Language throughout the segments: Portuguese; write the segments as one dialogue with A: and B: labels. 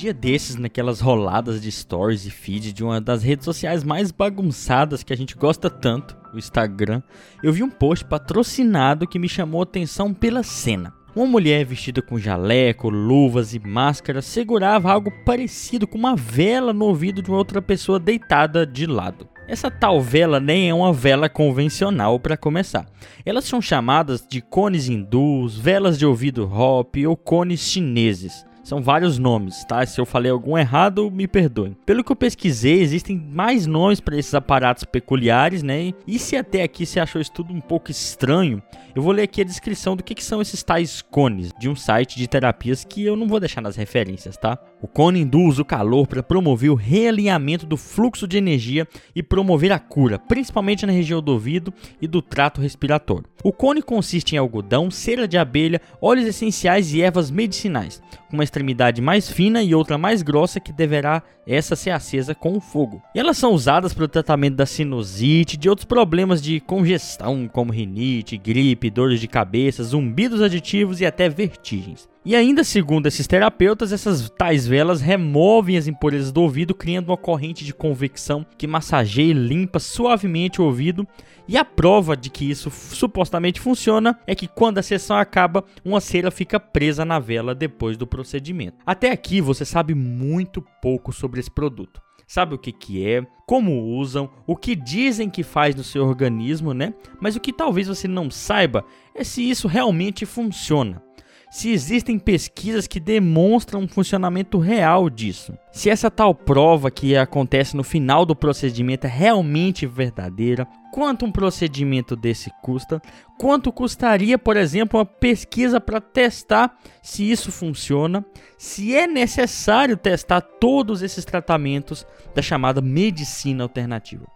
A: Dia desses, naquelas roladas de stories e feed de uma das redes sociais mais bagunçadas que a gente gosta tanto, o Instagram, eu vi um post patrocinado que me chamou a atenção pela cena. Uma mulher vestida com jaleco, luvas e máscara segurava algo parecido com uma vela no ouvido de uma outra pessoa deitada de lado. Essa tal vela nem é uma vela convencional para começar. Elas são chamadas de cones hindus, velas de ouvido hop ou cones chineses. São vários nomes, tá? Se eu falei algum errado, me perdoem. Pelo que eu pesquisei, existem mais nomes para esses aparatos peculiares, né? E se até aqui você achou isso tudo um pouco estranho, eu vou ler aqui a descrição do que, que são esses tais cones de um site de terapias que eu não vou deixar nas referências, tá? O cone induz o calor para promover o realinhamento do fluxo de energia e promover a cura, principalmente na região do ouvido e do trato respiratório. O cone consiste em algodão, cera de abelha, óleos essenciais e ervas medicinais, com uma extremidade mais fina e outra mais grossa que deverá essa ser acesa com o fogo. E elas são usadas para o tratamento da sinusite, de outros problemas de congestão, como rinite, gripe, dores de cabeça, zumbidos aditivos e até vertigens. E ainda segundo esses terapeutas, essas tais velas removem as impurezas do ouvido, criando uma corrente de convecção que massageia e limpa suavemente o ouvido. E a prova de que isso supostamente funciona é que quando a sessão acaba, uma cera fica presa na vela depois do procedimento. Até aqui você sabe muito pouco sobre esse produto sabe o que, que é, como usam, o que dizem que faz no seu organismo, né? Mas o que talvez você não saiba é se isso realmente funciona se existem pesquisas que demonstram um funcionamento real disso. Se essa tal prova que acontece no final do procedimento é realmente verdadeira, quanto um procedimento desse custa, quanto custaria, por exemplo, uma pesquisa para testar se isso funciona, se é necessário testar todos esses tratamentos da chamada medicina alternativa.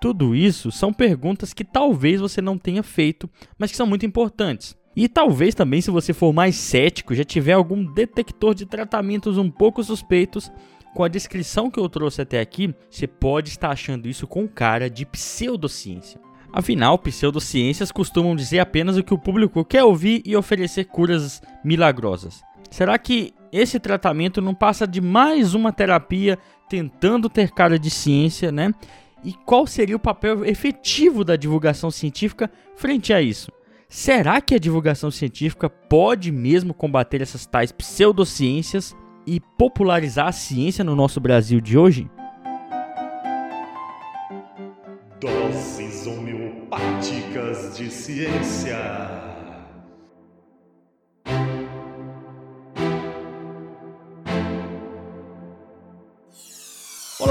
A: Tudo isso são perguntas que talvez você não tenha feito, mas que são muito importantes. E talvez também, se você for mais cético, já tiver algum detector de tratamentos um pouco suspeitos, com a descrição que eu trouxe até aqui, você pode estar achando isso com cara de pseudociência. Afinal, pseudociências costumam dizer apenas o que o público quer ouvir e oferecer curas milagrosas. Será que esse tratamento não passa de mais uma terapia tentando ter cara de ciência, né? E qual seria o papel efetivo da divulgação científica frente a isso? Será que a divulgação científica pode mesmo combater essas tais pseudociências e popularizar a ciência no nosso Brasil de hoje?
B: Doses homeopáticas de ciência.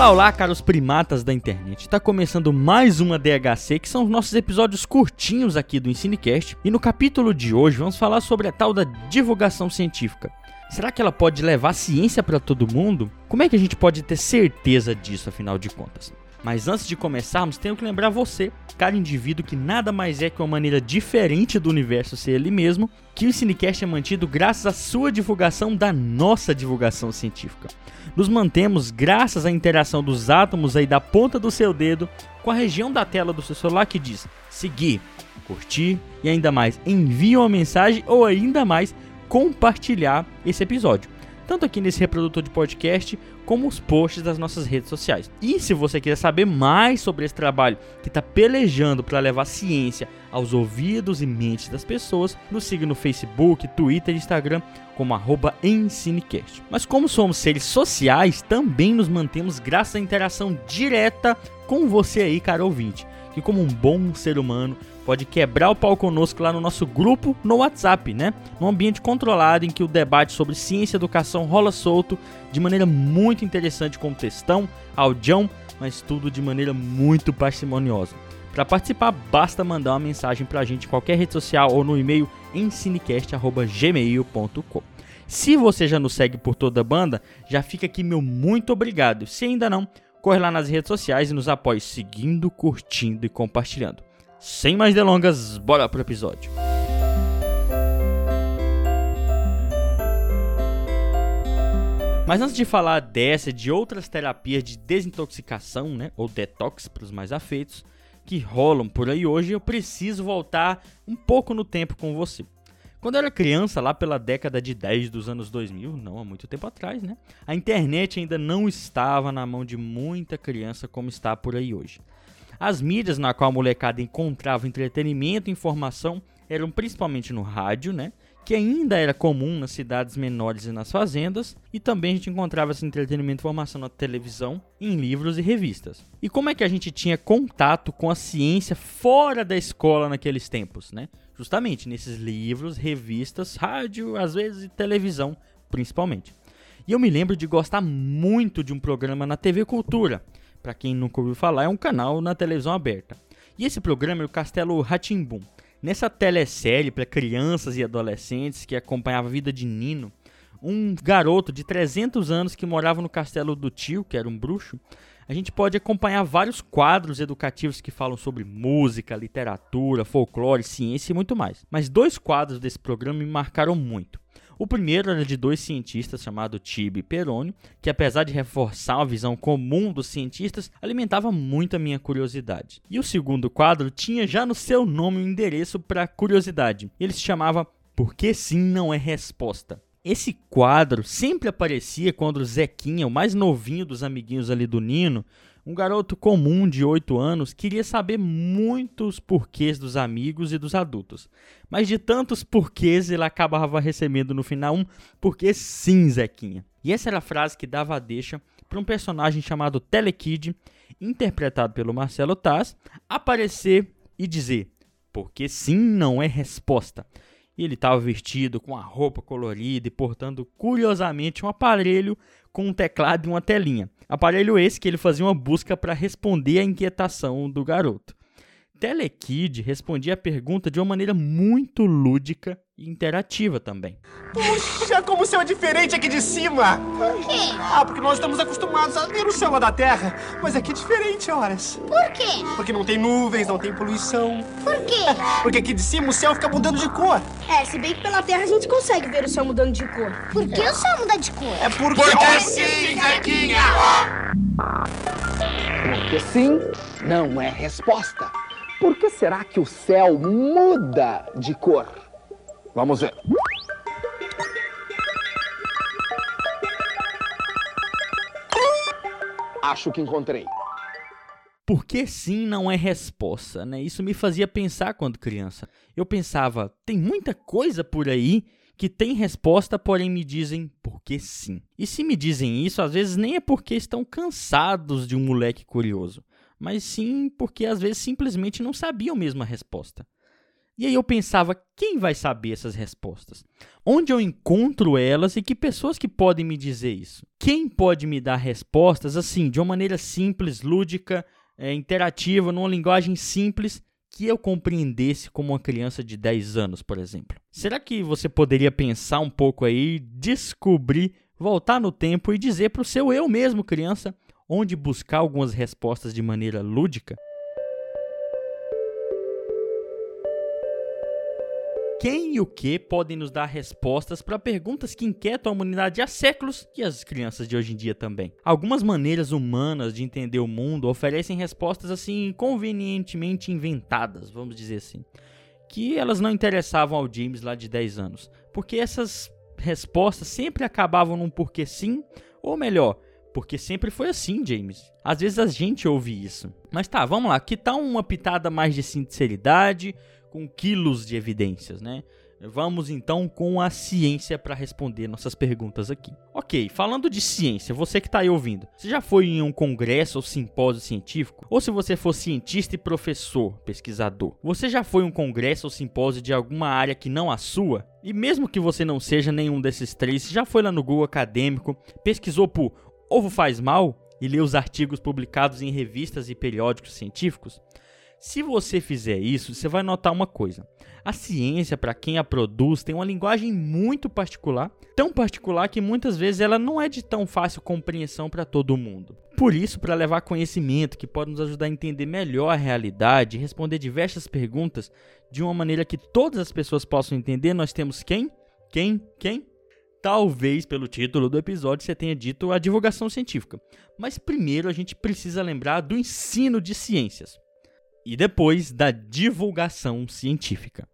A: Olá, olá, caros primatas da internet. Está começando mais uma DHC, que são os nossos episódios curtinhos aqui do Ensinecast. E no capítulo de hoje vamos falar sobre a tal da divulgação científica. Será que ela pode levar ciência para todo mundo? Como é que a gente pode ter certeza disso, afinal de contas? Mas antes de começarmos, tenho que lembrar você, caro indivíduo, que nada mais é que uma maneira diferente do universo ser ele mesmo, que o Cinecast é mantido graças à sua divulgação da nossa divulgação científica nos mantemos graças à interação dos átomos aí da ponta do seu dedo com a região da tela do seu celular que diz seguir, curtir e ainda mais envie uma mensagem ou ainda mais compartilhar esse episódio. Tanto aqui nesse reprodutor de podcast, como os posts das nossas redes sociais. E se você quiser saber mais sobre esse trabalho que está pelejando para levar ciência aos ouvidos e mentes das pessoas, nos siga no Facebook, Twitter e Instagram como arroba Ensinecast. Mas como somos seres sociais, também nos mantemos graças à interação direta com você aí, caro ouvinte, que como um bom ser humano pode quebrar o pau conosco lá no nosso grupo no WhatsApp, né? Num ambiente controlado em que o debate sobre ciência e educação rola solto de maneira muito interessante com textão, audião, mas tudo de maneira muito parcimoniosa. Para participar, basta mandar uma mensagem para a gente em qualquer rede social ou no e-mail ensinecast.gmail.com. Se você já nos segue por toda a banda, já fica aqui meu muito obrigado. Se ainda não, corre lá nas redes sociais e nos apoie seguindo, curtindo e compartilhando. Sem mais delongas, bora pro episódio. Mas antes de falar dessa e de outras terapias de desintoxicação, né, ou detox para os mais afeitos, que rolam por aí hoje, eu preciso voltar um pouco no tempo com você. Quando eu era criança, lá pela década de 10 dos anos 2000, não há muito tempo atrás, né? A internet ainda não estava na mão de muita criança como está por aí hoje. As mídias na qual a molecada encontrava entretenimento e informação eram principalmente no rádio, né? Que ainda era comum nas cidades menores e nas fazendas, e também a gente encontrava esse entretenimento e informação na televisão, em livros e revistas. E como é que a gente tinha contato com a ciência fora da escola naqueles tempos, né? Justamente nesses livros, revistas, rádio, às vezes e televisão, principalmente. E eu me lembro de gostar muito de um programa na TV Cultura. Para quem nunca ouviu falar, é um canal na televisão aberta. E esse programa é o Castelo Ratimbum. Nessa telesérie para crianças e adolescentes que acompanhava a vida de Nino, um garoto de 300 anos que morava no castelo do tio, que era um bruxo, a gente pode acompanhar vários quadros educativos que falam sobre música, literatura, folclore, ciência e muito mais. Mas dois quadros desse programa me marcaram muito. O primeiro era de dois cientistas chamados Tibi e Perônio, que apesar de reforçar a visão comum dos cientistas, alimentava muito a minha curiosidade. E o segundo quadro tinha já no seu nome um endereço para curiosidade. Ele se chamava Por que sim não é resposta? Esse quadro sempre aparecia quando o Zequinha, o mais novinho dos amiguinhos ali do Nino, um garoto comum de 8 anos, queria saber muitos porquês dos amigos e dos adultos. Mas de tantos porquês, ele acabava recebendo no final um porquê sim, Zequinha. E essa era a frase que dava a deixa para um personagem chamado Telekid, interpretado pelo Marcelo Taz, aparecer e dizer: porque sim não é resposta. E ele estava vestido com a roupa colorida e portando curiosamente um aparelho com um teclado e uma telinha. Aparelho esse que ele fazia uma busca para responder à inquietação do garoto. Telekid respondia a pergunta de uma maneira muito lúdica e interativa também.
C: Puxa, como o céu é diferente aqui de cima!
D: Por quê?
C: Ah, porque nós estamos acostumados a ver o céu lá da Terra, mas aqui é diferente, horas.
D: Por quê?
C: Porque não tem nuvens, não tem poluição.
D: Por quê?
C: Porque aqui de cima o céu fica mudando de cor.
E: É, se bem que pela Terra a gente consegue ver o céu mudando de cor.
D: Por que o céu muda de cor?
C: É porque...
F: Porque sim, Zequinha!
G: Porque sim não é resposta. Por que será que o céu muda de cor? Vamos ver. Acho que encontrei.
A: Porque sim não é resposta, né? Isso me fazia pensar quando criança. Eu pensava, tem muita coisa por aí que tem resposta, porém me dizem porque sim. E se me dizem isso, às vezes nem é porque estão cansados de um moleque curioso, mas sim porque às vezes simplesmente não sabiam mesmo a resposta. E aí eu pensava, quem vai saber essas respostas? Onde eu encontro elas e que pessoas que podem me dizer isso? Quem pode me dar respostas assim, de uma maneira simples, lúdica, é, interativa, numa linguagem simples que eu compreendesse como uma criança de 10 anos, por exemplo? Será que você poderia pensar um pouco aí, descobrir, voltar no tempo e dizer para o seu eu mesmo, criança, onde buscar algumas respostas de maneira lúdica? Quem e o que podem nos dar respostas para perguntas que inquietam a humanidade há séculos e as crianças de hoje em dia também. Algumas maneiras humanas de entender o mundo oferecem respostas assim convenientemente inventadas, vamos dizer assim, que elas não interessavam ao James lá de 10 anos, porque essas respostas sempre acabavam num porquê sim, ou melhor, porque sempre foi assim, James. Às vezes a gente ouve isso. Mas tá, vamos lá. Que tal uma pitada mais de sinceridade, com quilos de evidências, né? Vamos então com a ciência para responder nossas perguntas aqui. Ok, falando de ciência, você que está aí ouvindo, você já foi em um congresso ou simpósio científico? Ou se você for cientista e professor, pesquisador, você já foi em um congresso ou simpósio de alguma área que não a sua? E mesmo que você não seja nenhum desses três, já foi lá no Google Acadêmico, pesquisou por ovo faz mal e leu os artigos publicados em revistas e periódicos científicos? Se você fizer isso, você vai notar uma coisa. A ciência, para quem a produz, tem uma linguagem muito particular, tão particular que muitas vezes ela não é de tão fácil compreensão para todo mundo. Por isso, para levar conhecimento que pode nos ajudar a entender melhor a realidade e responder diversas perguntas de uma maneira que todas as pessoas possam entender, nós temos quem? Quem? Quem? Talvez pelo título do episódio você tenha dito a divulgação científica. Mas primeiro a gente precisa lembrar do ensino de ciências e depois da divulgação científica.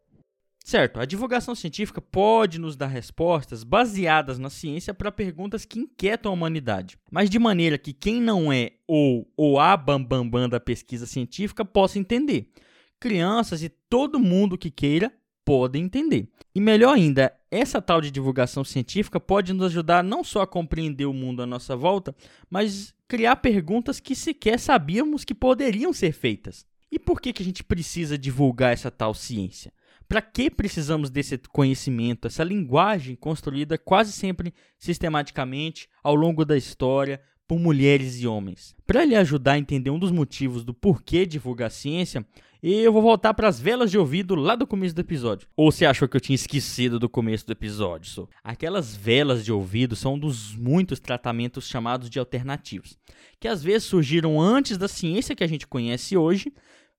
A: Certo, a divulgação científica pode nos dar respostas baseadas na ciência para perguntas que inquietam a humanidade, mas de maneira que quem não é ou, ou a bambambam bam, bam da pesquisa científica possa entender. Crianças e todo mundo que queira podem entender. E melhor ainda, essa tal de divulgação científica pode nos ajudar não só a compreender o mundo à nossa volta, mas criar perguntas que sequer sabíamos que poderiam ser feitas. E por que, que a gente precisa divulgar essa tal ciência? Para que precisamos desse conhecimento, essa linguagem construída quase sempre sistematicamente ao longo da história por mulheres e homens? Para lhe ajudar a entender um dos motivos do porquê divulgar ciência, eu vou voltar para as velas de ouvido lá do começo do episódio. Ou você achou que eu tinha esquecido do começo do episódio? So? Aquelas velas de ouvido são um dos muitos tratamentos chamados de alternativos, que às vezes surgiram antes da ciência que a gente conhece hoje,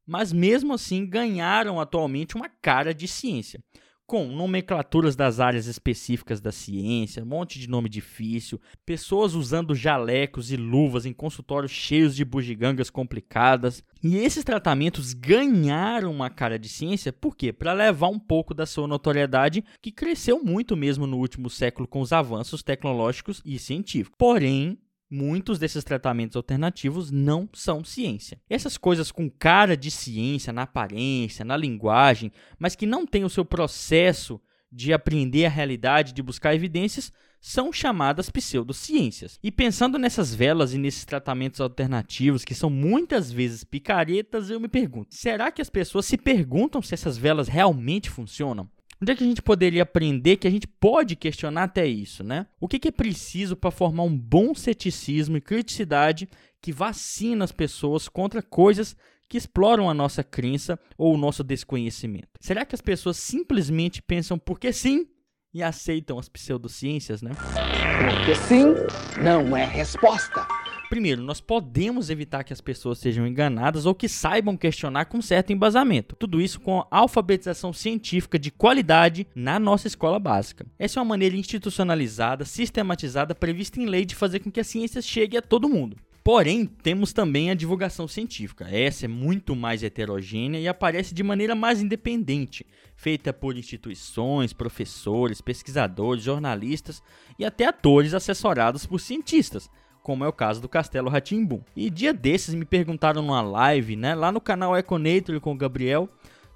A: mas mesmo assim ganharam atualmente uma cara de ciência, com nomenclaturas das áreas específicas da ciência, um monte de nome difícil, pessoas usando jalecos e luvas em consultórios cheios de bugigangas complicadas. E esses tratamentos ganharam uma cara de ciência, por quê? Para levar um pouco da sua notoriedade, que cresceu muito mesmo no último século com os avanços tecnológicos e científicos. Porém, muitos desses tratamentos alternativos não são ciência. Essas coisas com cara de ciência na aparência, na linguagem, mas que não têm o seu processo de aprender a realidade, de buscar evidências, são chamadas pseudociências. E pensando nessas velas e nesses tratamentos alternativos que são muitas vezes picaretas, eu me pergunto: será que as pessoas se perguntam se essas velas realmente funcionam? Onde é que a gente poderia aprender que a gente pode questionar até isso, né? O que, é preciso para formar um bom ceticismo e criticidade que vacina as pessoas contra coisas que exploram a nossa crença ou o nosso desconhecimento? Será que as pessoas simplesmente pensam porque sim e aceitam as pseudociências, né?
G: Porque sim não é resposta.
A: Primeiro, nós podemos evitar que as pessoas sejam enganadas ou que saibam questionar com certo embasamento. Tudo isso com alfabetização científica de qualidade na nossa escola básica. Essa é uma maneira institucionalizada, sistematizada, prevista em lei de fazer com que a ciência chegue a todo mundo. Porém, temos também a divulgação científica. Essa é muito mais heterogênea e aparece de maneira mais independente, feita por instituições, professores, pesquisadores, jornalistas e até atores assessorados por cientistas, como é o caso do Castelo Ratimbum. E dia desses me perguntaram numa live, né, lá no canal Econator com o Gabriel,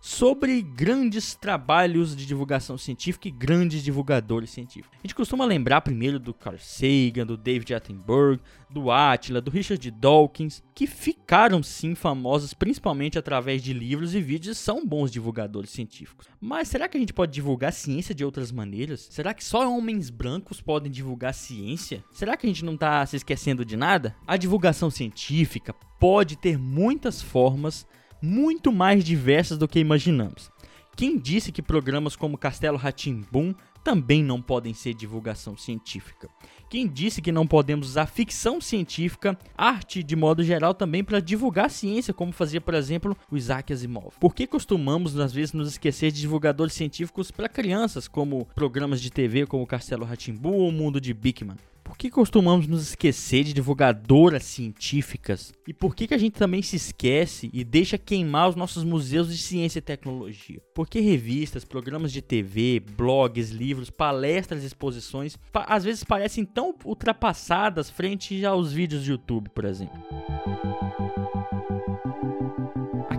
A: sobre grandes trabalhos de divulgação científica e grandes divulgadores científicos. A gente costuma lembrar primeiro do Carl Sagan, do David Attenborough, do Attila, do Richard Dawkins, que ficaram sim famosos principalmente através de livros e vídeos e são bons divulgadores científicos. Mas será que a gente pode divulgar ciência de outras maneiras? Será que só homens brancos podem divulgar ciência? Será que a gente não está se esquecendo de nada? A divulgação científica pode ter muitas formas muito mais diversas do que imaginamos. Quem disse que programas como Castelo Ratimbum também não podem ser divulgação científica? Quem disse que não podemos usar ficção científica, arte de modo geral também para divulgar ciência, como fazia, por exemplo, o Isaac Asimov? Por que costumamos às vezes nos esquecer de divulgadores científicos para crianças, como programas de TV como Castelo Ratimbum ou o Mundo de Bigman? Por que costumamos nos esquecer de divulgadoras científicas? E por que, que a gente também se esquece e deixa queimar os nossos museus de ciência e tecnologia? Por que revistas, programas de TV, blogs, livros, palestras, exposições, às vezes parecem tão ultrapassadas frente aos vídeos de YouTube, por exemplo?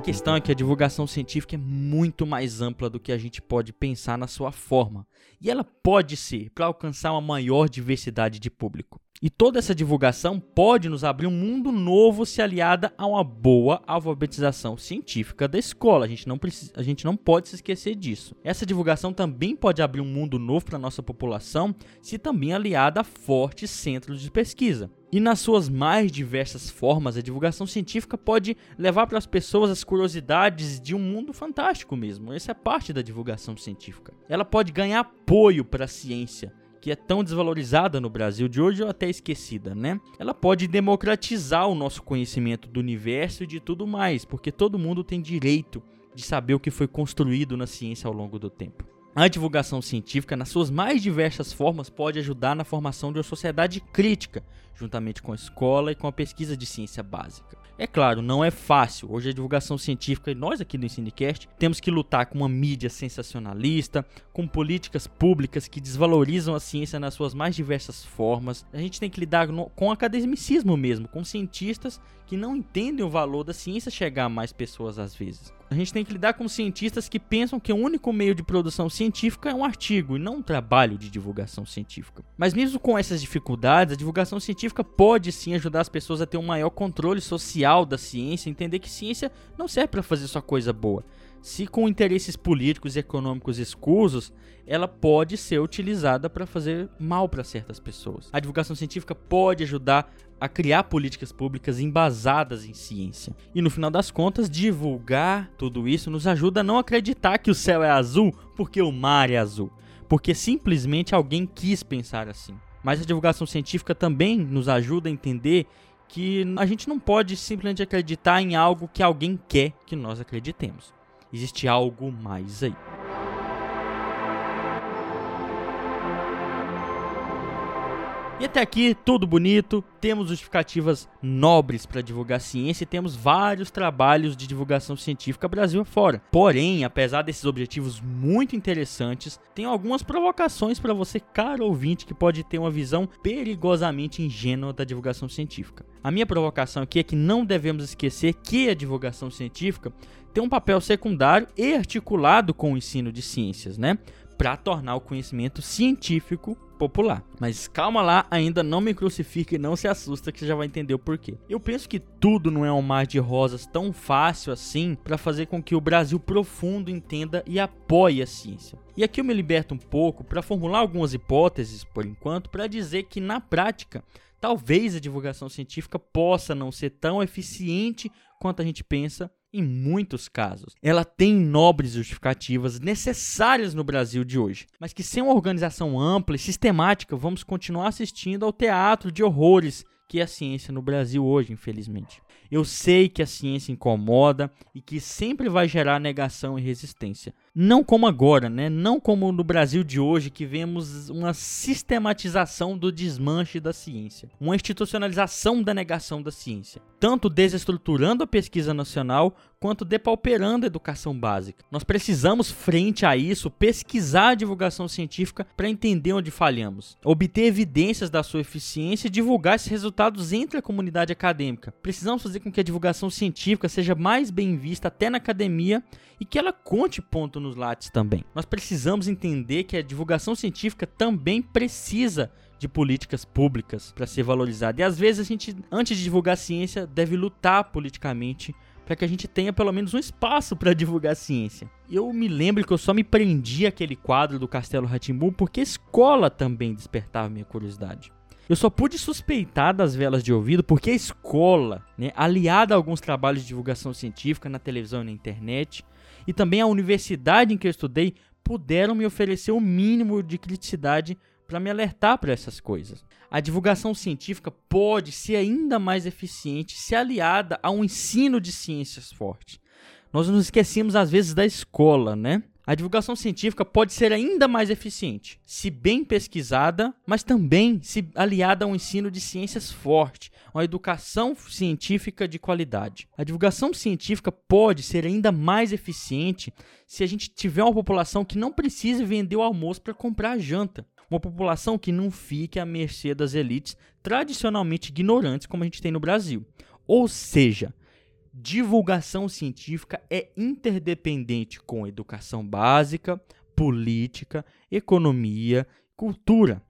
A: Questão é que a divulgação científica é muito mais ampla do que a gente pode pensar na sua forma. E ela pode ser para alcançar uma maior diversidade de público. E toda essa divulgação pode nos abrir um mundo novo se aliada a uma boa alfabetização científica da escola. A gente não, precisa, a gente não pode se esquecer disso. Essa divulgação também pode abrir um mundo novo para a nossa população se também aliada a fortes centros de pesquisa. E nas suas mais diversas formas, a divulgação científica pode levar para as pessoas as curiosidades de um mundo fantástico mesmo. Essa é parte da divulgação científica. Ela pode ganhar apoio para a ciência que é tão desvalorizada no Brasil de hoje ou até esquecida, né? Ela pode democratizar o nosso conhecimento do universo e de tudo mais, porque todo mundo tem direito de saber o que foi construído na ciência ao longo do tempo. A divulgação científica, nas suas mais diversas formas, pode ajudar na formação de uma sociedade crítica, juntamente com a escola e com a pesquisa de ciência básica. É claro, não é fácil. Hoje a divulgação científica, e nós aqui do Ensinecast, temos que lutar com uma mídia sensacionalista, com políticas públicas que desvalorizam a ciência nas suas mais diversas formas. A gente tem que lidar com academicismo mesmo, com cientistas que não entendem o valor da ciência chegar a mais pessoas às vezes. A gente tem que lidar com cientistas que pensam que o único meio de produção científica é um artigo e não um trabalho de divulgação científica. Mas mesmo com essas dificuldades, a divulgação científica pode sim ajudar as pessoas a ter um maior controle social da ciência, entender que ciência não serve para fazer só coisa boa. Se com interesses políticos e econômicos escusos, ela pode ser utilizada para fazer mal para certas pessoas. A divulgação científica pode ajudar a criar políticas públicas embasadas em ciência. E no final das contas, divulgar tudo isso nos ajuda a não acreditar que o céu é azul porque o mar é azul, porque simplesmente alguém quis pensar assim. Mas a divulgação científica também nos ajuda a entender que a gente não pode simplesmente acreditar em algo que alguém quer que nós acreditemos. Existe algo mais aí. E até aqui, tudo bonito. Temos justificativas nobres para divulgar ciência e temos vários trabalhos de divulgação científica Brasil afora. Porém, apesar desses objetivos muito interessantes, tem algumas provocações para você, caro ouvinte, que pode ter uma visão perigosamente ingênua da divulgação científica. A minha provocação aqui é que não devemos esquecer que a divulgação científica tem um papel secundário e articulado com o ensino de ciências, né? Para tornar o conhecimento científico popular. Mas calma lá, ainda não me crucifique e não se assusta que você já vai entender o porquê. Eu penso que tudo não é um mar de rosas tão fácil assim para fazer com que o Brasil profundo entenda e apoie a ciência. E aqui eu me liberto um pouco para formular algumas hipóteses, por enquanto, para dizer que na prática talvez a divulgação científica possa não ser tão eficiente quanto a gente pensa em muitos casos. Ela tem nobres justificativas necessárias no Brasil de hoje, mas que sem uma organização ampla e sistemática vamos continuar assistindo ao teatro de horrores que é a ciência no Brasil hoje, infelizmente. Eu sei que a ciência incomoda e que sempre vai gerar negação e resistência. Não como agora, né? Não como no Brasil de hoje que vemos uma sistematização do desmanche da ciência, uma institucionalização da negação da ciência, tanto desestruturando a pesquisa nacional quanto depauperando a educação básica. Nós precisamos, frente a isso, pesquisar a divulgação científica para entender onde falhamos, obter evidências da sua eficiência e divulgar esses resultados entre a comunidade acadêmica. Precisamos fazer com que a divulgação científica seja mais bem vista até na academia e que ela conte ponto nos lates também. Nós precisamos entender que a divulgação científica também precisa de políticas públicas para ser valorizada. E às vezes a gente, antes de divulgar ciência, deve lutar politicamente para que a gente tenha pelo menos um espaço para divulgar ciência. Eu me lembro que eu só me prendi aquele quadro do Castelo Ratimbu porque a escola também despertava minha curiosidade. Eu só pude suspeitar das velas de ouvido porque a escola, né, aliada a alguns trabalhos de divulgação científica na televisão e na internet, e também a universidade em que eu estudei, puderam me oferecer o mínimo de criticidade para me alertar para essas coisas. A divulgação científica pode ser ainda mais eficiente se aliada a um ensino de ciências forte. Nós nos esquecemos às vezes da escola, né? A divulgação científica pode ser ainda mais eficiente, se bem pesquisada, mas também se aliada a um ensino de ciências forte, uma educação científica de qualidade. A divulgação científica pode ser ainda mais eficiente se a gente tiver uma população que não precise vender o almoço para comprar a janta. Uma população que não fique à mercê das elites tradicionalmente ignorantes como a gente tem no Brasil. Ou seja, divulgação científica é interdependente com educação básica, política, economia, cultura.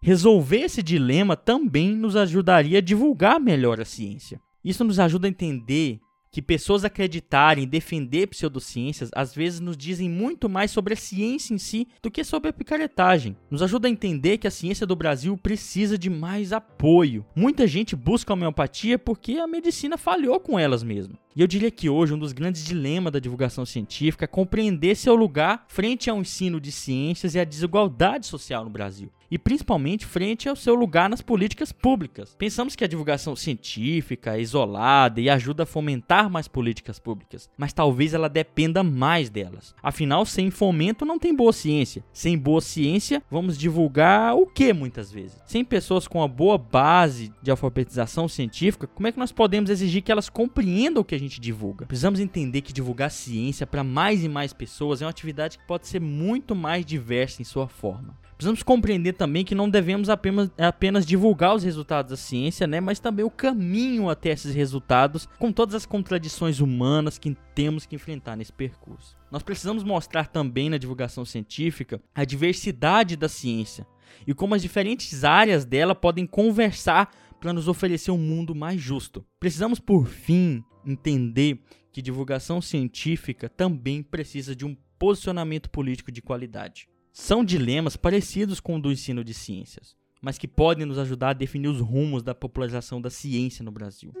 A: Resolver esse dilema também nos ajudaria a divulgar melhor a ciência. Isso nos ajuda a entender que pessoas acreditarem, defender pseudociências, às vezes nos dizem muito mais sobre a ciência em si do que sobre a picaretagem. Nos ajuda a entender que a ciência do Brasil precisa de mais apoio. Muita gente busca a homeopatia porque a medicina falhou com elas mesmo. E eu diria que hoje um dos grandes dilemas da divulgação científica é compreender seu lugar frente ao ensino de ciências e à desigualdade social no Brasil e principalmente frente ao seu lugar nas políticas públicas. Pensamos que a divulgação científica é isolada e ajuda a fomentar mais políticas públicas, mas talvez ela dependa mais delas. Afinal, sem fomento não tem boa ciência. Sem boa ciência, vamos divulgar o que muitas vezes? Sem pessoas com uma boa base de alfabetização científica, como é que nós podemos exigir que elas compreendam o que a gente divulga? Precisamos entender que divulgar ciência para mais e mais pessoas é uma atividade que pode ser muito mais diversa em sua forma. Precisamos compreender também que não devemos apenas, apenas divulgar os resultados da ciência, né, mas também o caminho até esses resultados, com todas as contradições humanas que temos que enfrentar nesse percurso. Nós precisamos mostrar também na divulgação científica a diversidade da ciência e como as diferentes áreas dela podem conversar para nos oferecer um mundo mais justo. Precisamos, por fim, entender que divulgação científica também precisa de um posicionamento político de qualidade. São dilemas parecidos com o do ensino de ciências, mas que podem nos ajudar a definir os rumos da popularização da ciência no Brasil.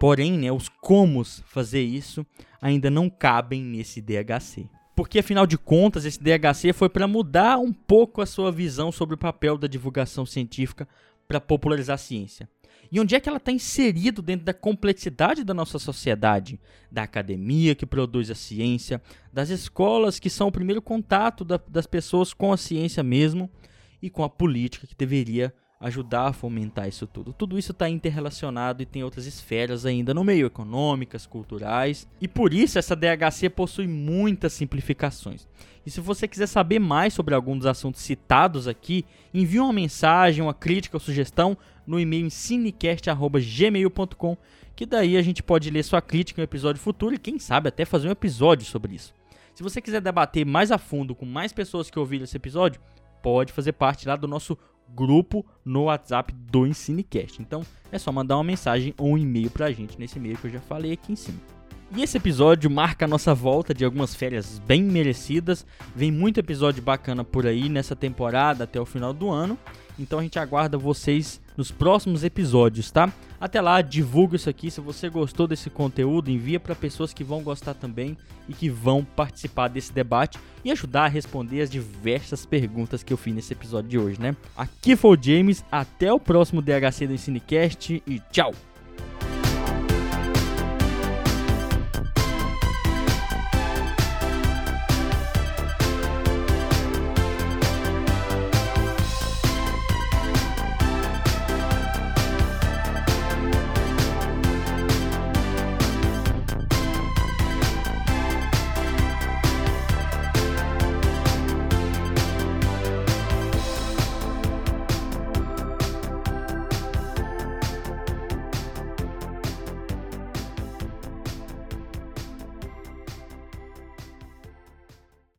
A: Porém, né, os comos fazer isso ainda não cabem nesse DHC. Porque afinal de contas, esse DHC foi para mudar um pouco a sua visão sobre o papel da divulgação científica para popularizar a ciência. E onde é que ela está inserido dentro da complexidade da nossa sociedade? Da academia que produz a ciência, das escolas que são o primeiro contato da, das pessoas com a ciência mesmo e com a política que deveria ajudar a fomentar isso tudo. Tudo isso está interrelacionado e tem outras esferas ainda no meio, econômicas, culturais, e por isso essa DHC possui muitas simplificações. E se você quiser saber mais sobre algum dos assuntos citados aqui, envie uma mensagem, uma crítica ou sugestão no e-mail cinecast.gmail.com, que daí a gente pode ler sua crítica em um episódio futuro e quem sabe até fazer um episódio sobre isso. Se você quiser debater mais a fundo com mais pessoas que ouviram esse episódio, pode fazer parte lá do nosso grupo no WhatsApp do Ensinecast. Então é só mandar uma mensagem ou um e-mail pra gente nesse e-mail que eu já falei aqui em cima. E esse episódio marca a nossa volta de algumas férias bem merecidas. Vem muito episódio bacana por aí nessa temporada até o final do ano. Então a gente aguarda vocês nos próximos episódios, tá? Até lá, divulga isso aqui. Se você gostou desse conteúdo, envia para pessoas que vão gostar também e que vão participar desse debate e ajudar a responder as diversas perguntas que eu fiz nesse episódio de hoje, né? Aqui foi o James, até o próximo DHC do Ensinecast e tchau!